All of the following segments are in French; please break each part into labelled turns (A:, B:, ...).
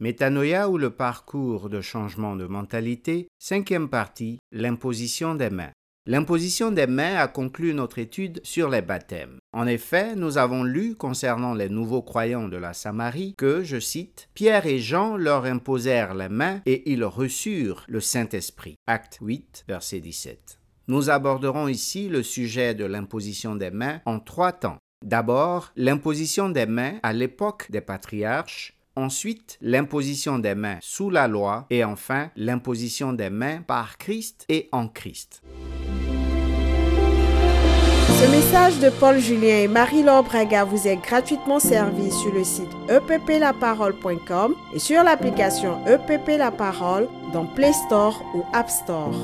A: Métanoïa ou le parcours de changement de mentalité, cinquième partie, l'imposition des mains. L'imposition des mains a conclu notre étude sur les baptêmes. En effet, nous avons lu concernant les nouveaux croyants de la Samarie que, je cite, Pierre et Jean leur imposèrent les mains et ils reçurent le Saint-Esprit. Acte 8, verset 17. Nous aborderons ici le sujet de l'imposition des mains en trois temps. D'abord, l'imposition des mains à l'époque des patriarches, ensuite l'imposition des mains sous la loi et enfin l'imposition des mains par Christ et en Christ.
B: Ce message de Paul Julien et Marie-Laure Braga vous est gratuitement servi sur le site epplaparole.com et sur l'application EPP La Parole dans Play Store ou App Store.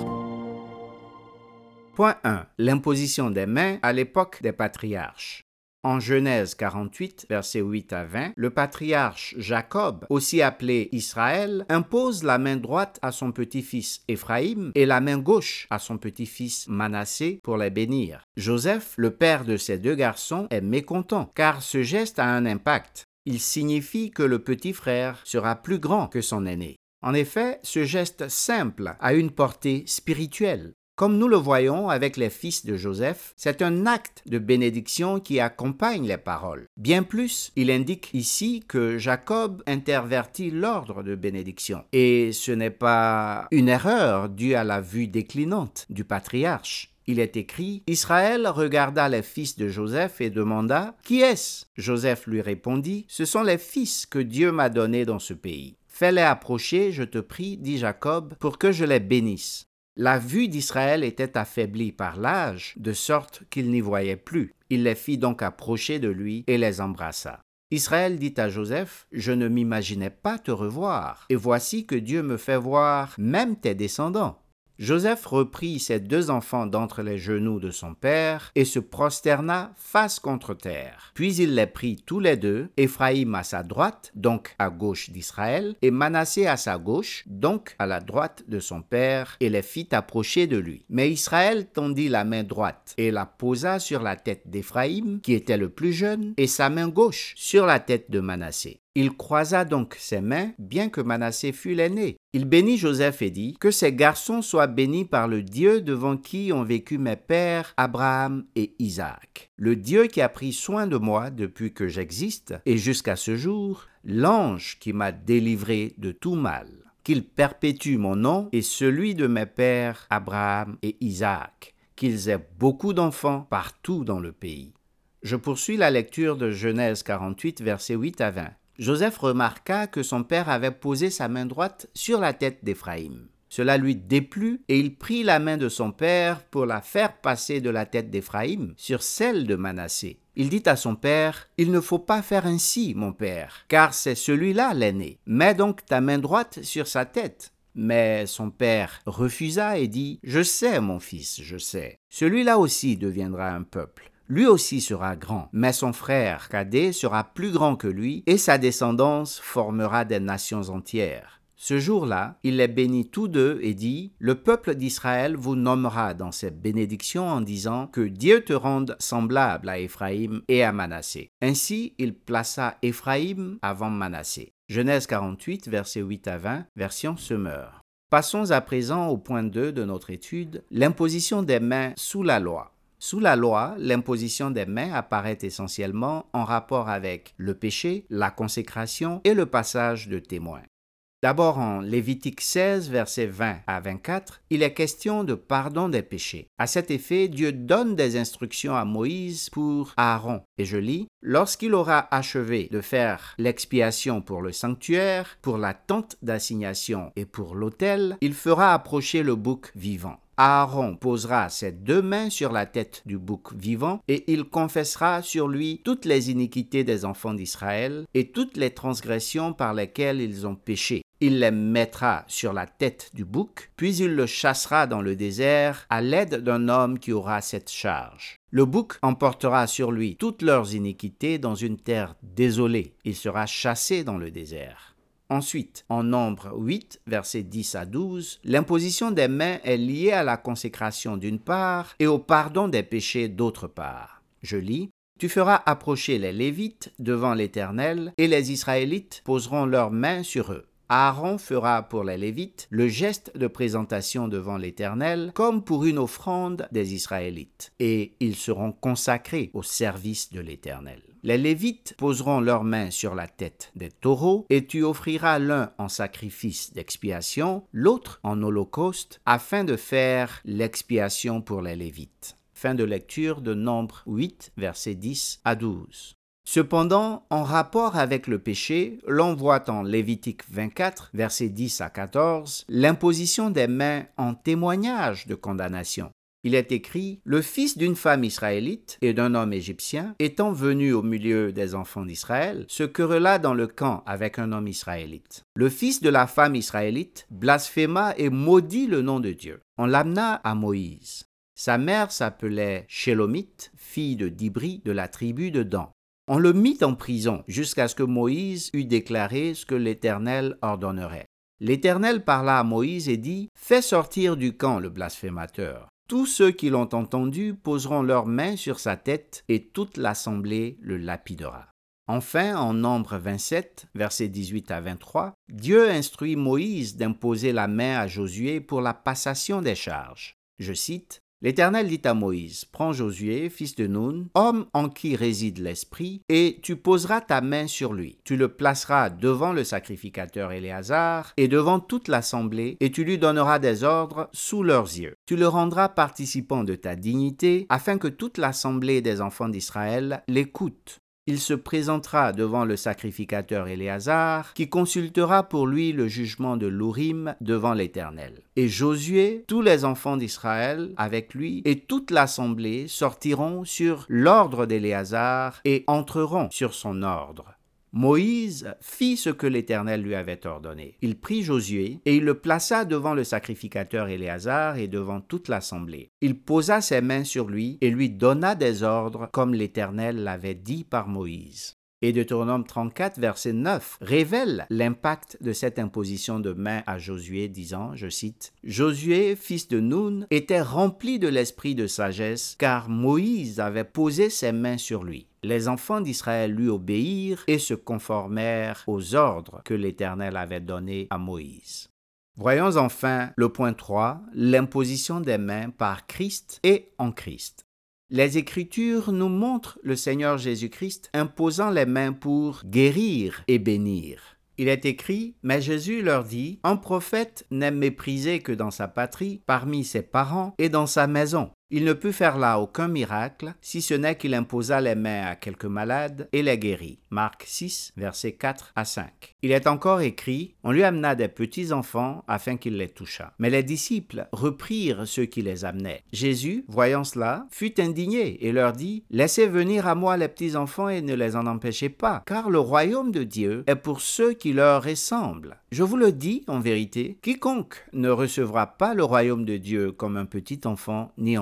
A: Point 1. L'imposition des mains à l'époque des patriarches. En Genèse 48, versets 8 à 20, le patriarche Jacob, aussi appelé Israël, impose la main droite à son petit-fils Éphraïm et la main gauche à son petit-fils Manassé pour les bénir. Joseph, le père de ces deux garçons, est mécontent car ce geste a un impact. Il signifie que le petit frère sera plus grand que son aîné. En effet, ce geste simple a une portée spirituelle. Comme nous le voyons avec les fils de Joseph, c'est un acte de bénédiction qui accompagne les paroles. Bien plus, il indique ici que Jacob intervertit l'ordre de bénédiction. Et ce n'est pas une erreur due à la vue déclinante du patriarche. Il est écrit Israël regarda les fils de Joseph et demanda Qui est-ce? Joseph lui répondit Ce sont les fils que Dieu m'a donnés dans ce pays. Fais-les approcher, je te prie, dit Jacob, pour que je les bénisse. La vue d'Israël était affaiblie par l'âge, de sorte qu'il n'y voyait plus. Il les fit donc approcher de lui et les embrassa. Israël dit à Joseph, Je ne m'imaginais pas te revoir, et voici que Dieu me fait voir même tes descendants. Joseph reprit ses deux enfants d'entre les genoux de son père et se prosterna face contre terre. Puis il les prit tous les deux, Éphraïm à sa droite, donc à gauche d'Israël, et Manassé à sa gauche, donc à la droite de son père, et les fit approcher de lui. Mais Israël tendit la main droite et la posa sur la tête d'Éphraïm, qui était le plus jeune, et sa main gauche sur la tête de Manassé. Il croisa donc ses mains, bien que Manassé fût l'aîné. Il bénit Joseph et dit Que ces garçons soient bénis par le Dieu devant qui ont vécu mes pères Abraham et Isaac. Le Dieu qui a pris soin de moi depuis que j'existe et jusqu'à ce jour, l'ange qui m'a délivré de tout mal. Qu'il perpétue mon nom et celui de mes pères Abraham et Isaac. Qu'ils aient beaucoup d'enfants partout dans le pays. Je poursuis la lecture de Genèse 48, versets 8 à 20. Joseph remarqua que son père avait posé sa main droite sur la tête d'Éphraïm. Cela lui déplut et il prit la main de son père pour la faire passer de la tête d'Éphraïm sur celle de Manassé. Il dit à son père, Il ne faut pas faire ainsi, mon père, car c'est celui-là l'aîné. Mets donc ta main droite sur sa tête. Mais son père refusa et dit, Je sais, mon fils, je sais. Celui-là aussi deviendra un peuple. Lui aussi sera grand, mais son frère cadet sera plus grand que lui, et sa descendance formera des nations entières. Ce jour-là, il les bénit tous deux et dit, Le peuple d'Israël vous nommera dans cette bénédiction en disant que Dieu te rende semblable à Éphraïm et à Manassé. Ainsi, il plaça Éphraïm avant Manassé. Genèse 48, versets 8 à 20, version Semeur. Passons à présent au point 2 de notre étude, l'imposition des mains sous la loi. Sous la loi, l'imposition des mains apparaît essentiellement en rapport avec le péché, la consécration et le passage de témoins. D'abord en Lévitique 16, versets 20 à 24, il est question de pardon des péchés. À cet effet, Dieu donne des instructions à Moïse pour Aaron. Et je lis, Lorsqu'il aura achevé de faire l'expiation pour le sanctuaire, pour la tente d'assignation et pour l'autel, il fera approcher le bouc vivant. Aaron posera ses deux mains sur la tête du bouc vivant et il confessera sur lui toutes les iniquités des enfants d'Israël et toutes les transgressions par lesquelles ils ont péché. Il les mettra sur la tête du bouc, puis il le chassera dans le désert à l'aide d'un homme qui aura cette charge. Le bouc emportera sur lui toutes leurs iniquités dans une terre désolée. Il sera chassé dans le désert. Ensuite, en nombre 8, versets 10 à 12, l'imposition des mains est liée à la consécration d'une part et au pardon des péchés d'autre part. Je lis Tu feras approcher les Lévites devant l'Éternel, et les Israélites poseront leurs mains sur eux. Aaron fera pour les Lévites le geste de présentation devant l'Éternel comme pour une offrande des Israélites, et ils seront consacrés au service de l'Éternel. Les Lévites poseront leurs mains sur la tête des taureaux, et tu offriras l'un en sacrifice d'expiation, l'autre en holocauste, afin de faire l'expiation pour les Lévites. Fin de lecture de Nombre 8, versets 10 à 12. Cependant, en rapport avec le péché, l'on voit en Lévitique 24, versets 10 à 14, l'imposition des mains en témoignage de condamnation. Il est écrit Le fils d'une femme israélite et d'un homme égyptien, étant venu au milieu des enfants d'Israël, se querella dans le camp avec un homme israélite. Le fils de la femme israélite blasphéma et maudit le nom de Dieu. On l'amena à Moïse. Sa mère s'appelait Shélomite, fille de Dibri de la tribu de Dan. On le mit en prison jusqu'à ce que Moïse eût déclaré ce que l'Éternel ordonnerait. L'Éternel parla à Moïse et dit, Fais sortir du camp le blasphémateur. Tous ceux qui l'ont entendu poseront leurs mains sur sa tête et toute l'assemblée le lapidera. Enfin, en Nombre 27, versets 18 à 23, Dieu instruit Moïse d'imposer la main à Josué pour la passation des charges. Je cite L'Éternel dit à Moïse, Prends Josué, fils de Nun, homme en qui réside l'Esprit, et tu poseras ta main sur lui. Tu le placeras devant le sacrificateur Éléazar et devant toute l'assemblée, et tu lui donneras des ordres sous leurs yeux. Tu le rendras participant de ta dignité, afin que toute l'assemblée des enfants d'Israël l'écoute il se présentera devant le sacrificateur Éléazar, qui consultera pour lui le jugement de l'Urim devant l'Éternel. Et Josué, tous les enfants d'Israël avec lui, et toute l'assemblée sortiront sur l'ordre d'Éléazar et entreront sur son ordre. Moïse fit ce que l'Éternel lui avait ordonné. Il prit Josué et il le plaça devant le sacrificateur Éléazar et devant toute l'assemblée. Il posa ses mains sur lui et lui donna des ordres comme l'Éternel l'avait dit par Moïse. Et Deutéronome 34, verset 9, révèle l'impact de cette imposition de main à Josué, disant, je cite, Josué, fils de Nun, était rempli de l'esprit de sagesse, car Moïse avait posé ses mains sur lui. Les enfants d'Israël lui obéirent et se conformèrent aux ordres que l'Éternel avait donnés à Moïse. Voyons enfin le point 3, l'imposition des mains par Christ et en Christ. Les Écritures nous montrent le Seigneur Jésus-Christ imposant les mains pour guérir et bénir. Il est écrit, mais Jésus leur dit, Un prophète n'est méprisé que dans sa patrie, parmi ses parents et dans sa maison. Il ne put faire là aucun miracle, si ce n'est qu'il imposa les mains à quelques malades et les guérit. Marc 6, versets 4 à 5. Il est encore écrit, on lui amena des petits enfants afin qu'il les touchât. Mais les disciples reprirent ceux qui les amenaient. Jésus, voyant cela, fut indigné et leur dit, Laissez venir à moi les petits enfants et ne les en empêchez pas, car le royaume de Dieu est pour ceux qui leur ressemblent. Je vous le dis en vérité, quiconque ne recevra pas le royaume de Dieu comme un petit enfant n'y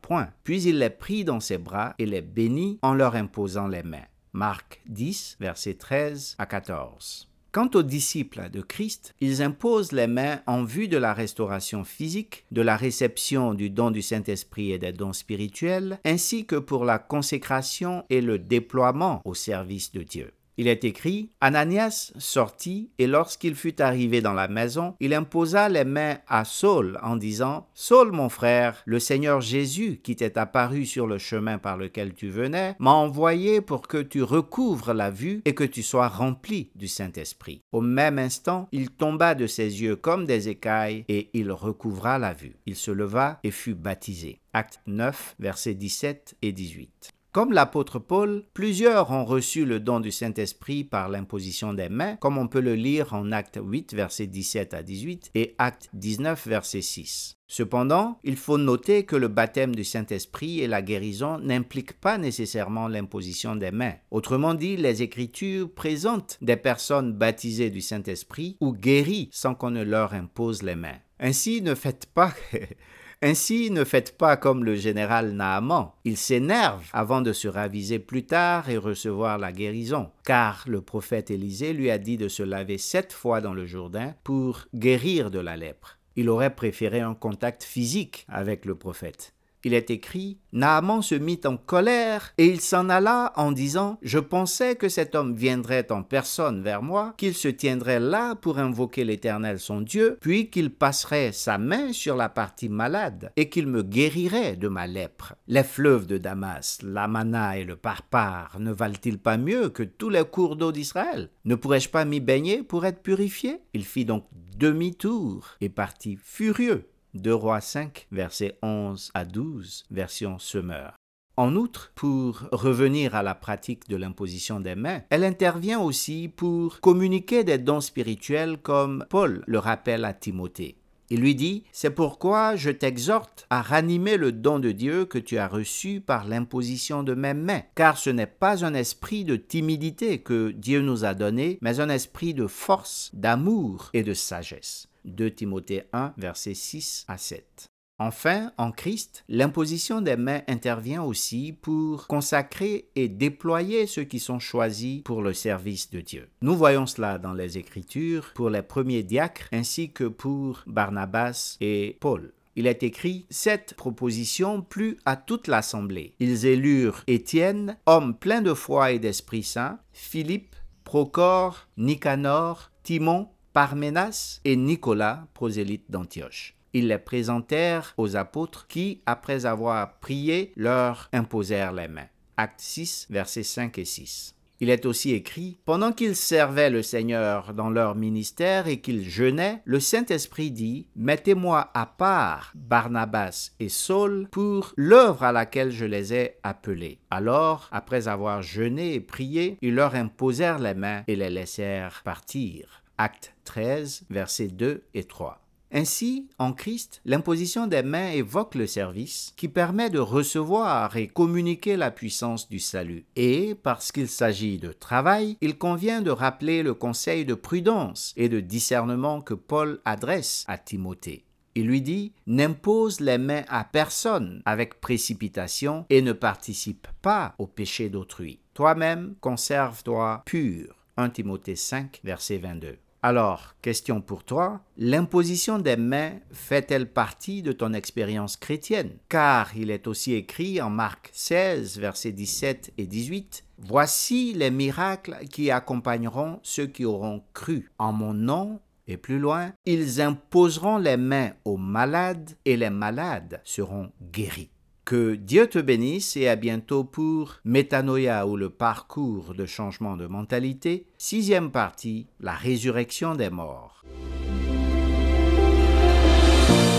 A: point. Puis il les prit dans ses bras et les bénit en leur imposant les mains. Marc 10, versets 13 à 14. Quant aux disciples de Christ, ils imposent les mains en vue de la restauration physique, de la réception du don du Saint-Esprit et des dons spirituels, ainsi que pour la consécration et le déploiement au service de Dieu. Il est écrit, Ananias sortit, et lorsqu'il fut arrivé dans la maison, il imposa les mains à Saul en disant, Saul mon frère, le Seigneur Jésus qui t'est apparu sur le chemin par lequel tu venais, m'a envoyé pour que tu recouvres la vue et que tu sois rempli du Saint-Esprit. Au même instant, il tomba de ses yeux comme des écailles, et il recouvra la vue. Il se leva et fut baptisé. Acte 9, versets 17 et 18. Comme l'apôtre Paul, plusieurs ont reçu le don du Saint-Esprit par l'imposition des mains, comme on peut le lire en Acte 8, versets 17 à 18 et Acte 19, verset 6. Cependant, il faut noter que le baptême du Saint-Esprit et la guérison n'impliquent pas nécessairement l'imposition des mains. Autrement dit, les Écritures présentent des personnes baptisées du Saint-Esprit ou guéries sans qu'on ne leur impose les mains. Ainsi, ne faites pas Ainsi, ne faites pas comme le général Naaman. Il s'énerve avant de se raviser plus tard et recevoir la guérison, car le prophète Élisée lui a dit de se laver sept fois dans le Jourdain pour guérir de la lèpre. Il aurait préféré un contact physique avec le prophète. Il est écrit, Naaman se mit en colère et il s'en alla en disant, Je pensais que cet homme viendrait en personne vers moi, qu'il se tiendrait là pour invoquer l'Éternel son Dieu, puis qu'il passerait sa main sur la partie malade et qu'il me guérirait de ma lèpre. Les fleuves de Damas, l'Amana et le Parpar ne valent-ils pas mieux que tous les cours d'eau d'Israël? Ne pourrais-je pas m'y baigner pour être purifié? Il fit donc demi-tour et partit furieux 2 Rois 5, versets 11 à 12, version Semeur. En outre, pour revenir à la pratique de l'imposition des mains, elle intervient aussi pour communiquer des dons spirituels comme Paul le rappelle à Timothée. Il lui dit, C'est pourquoi je t'exhorte à ranimer le don de Dieu que tu as reçu par l'imposition de mes mains, car ce n'est pas un esprit de timidité que Dieu nous a donné, mais un esprit de force, d'amour et de sagesse. 2 Timothée 1, versets 6 à 7. Enfin, en Christ, l'imposition des mains intervient aussi pour consacrer et déployer ceux qui sont choisis pour le service de Dieu. Nous voyons cela dans les Écritures pour les premiers diacres ainsi que pour Barnabas et Paul. Il est écrit Cette proposition plut à toute l'assemblée. Ils élurent Étienne, homme plein de foi et d'Esprit Saint, Philippe, Procor, Nicanor, Timon, Parménas et Nicolas, prosélyte d'Antioche. Ils les présentèrent aux apôtres qui, après avoir prié, leur imposèrent les mains. Acte 6, versets 5 et 6. Il est aussi écrit, Pendant qu'ils servaient le Seigneur dans leur ministère et qu'ils jeûnaient, le Saint-Esprit dit, Mettez-moi à part Barnabas et Saul pour l'œuvre à laquelle je les ai appelés. Alors, après avoir jeûné et prié, ils leur imposèrent les mains et les laissèrent partir. Acte 13, versets 2 et 3. Ainsi, en Christ, l'imposition des mains évoque le service qui permet de recevoir et communiquer la puissance du salut. Et, parce qu'il s'agit de travail, il convient de rappeler le conseil de prudence et de discernement que Paul adresse à Timothée. Il lui dit N'impose les mains à personne avec précipitation et ne participe pas au péché d'autrui. Toi-même, conserve-toi pur. 1 Timothée 5, verset 22. Alors, question pour toi, l'imposition des mains fait-elle partie de ton expérience chrétienne? Car il est aussi écrit en Marc 16, versets 17 et 18, Voici les miracles qui accompagneront ceux qui auront cru. En mon nom, et plus loin, ils imposeront les mains aux malades et les malades seront guéris. Que Dieu te bénisse et à bientôt pour Métanoïa ou le parcours de changement de mentalité, sixième partie, la résurrection des morts.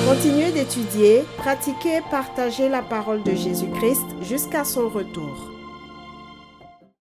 B: Continuez d'étudier, pratiquer et partager la parole de Jésus-Christ jusqu'à son retour.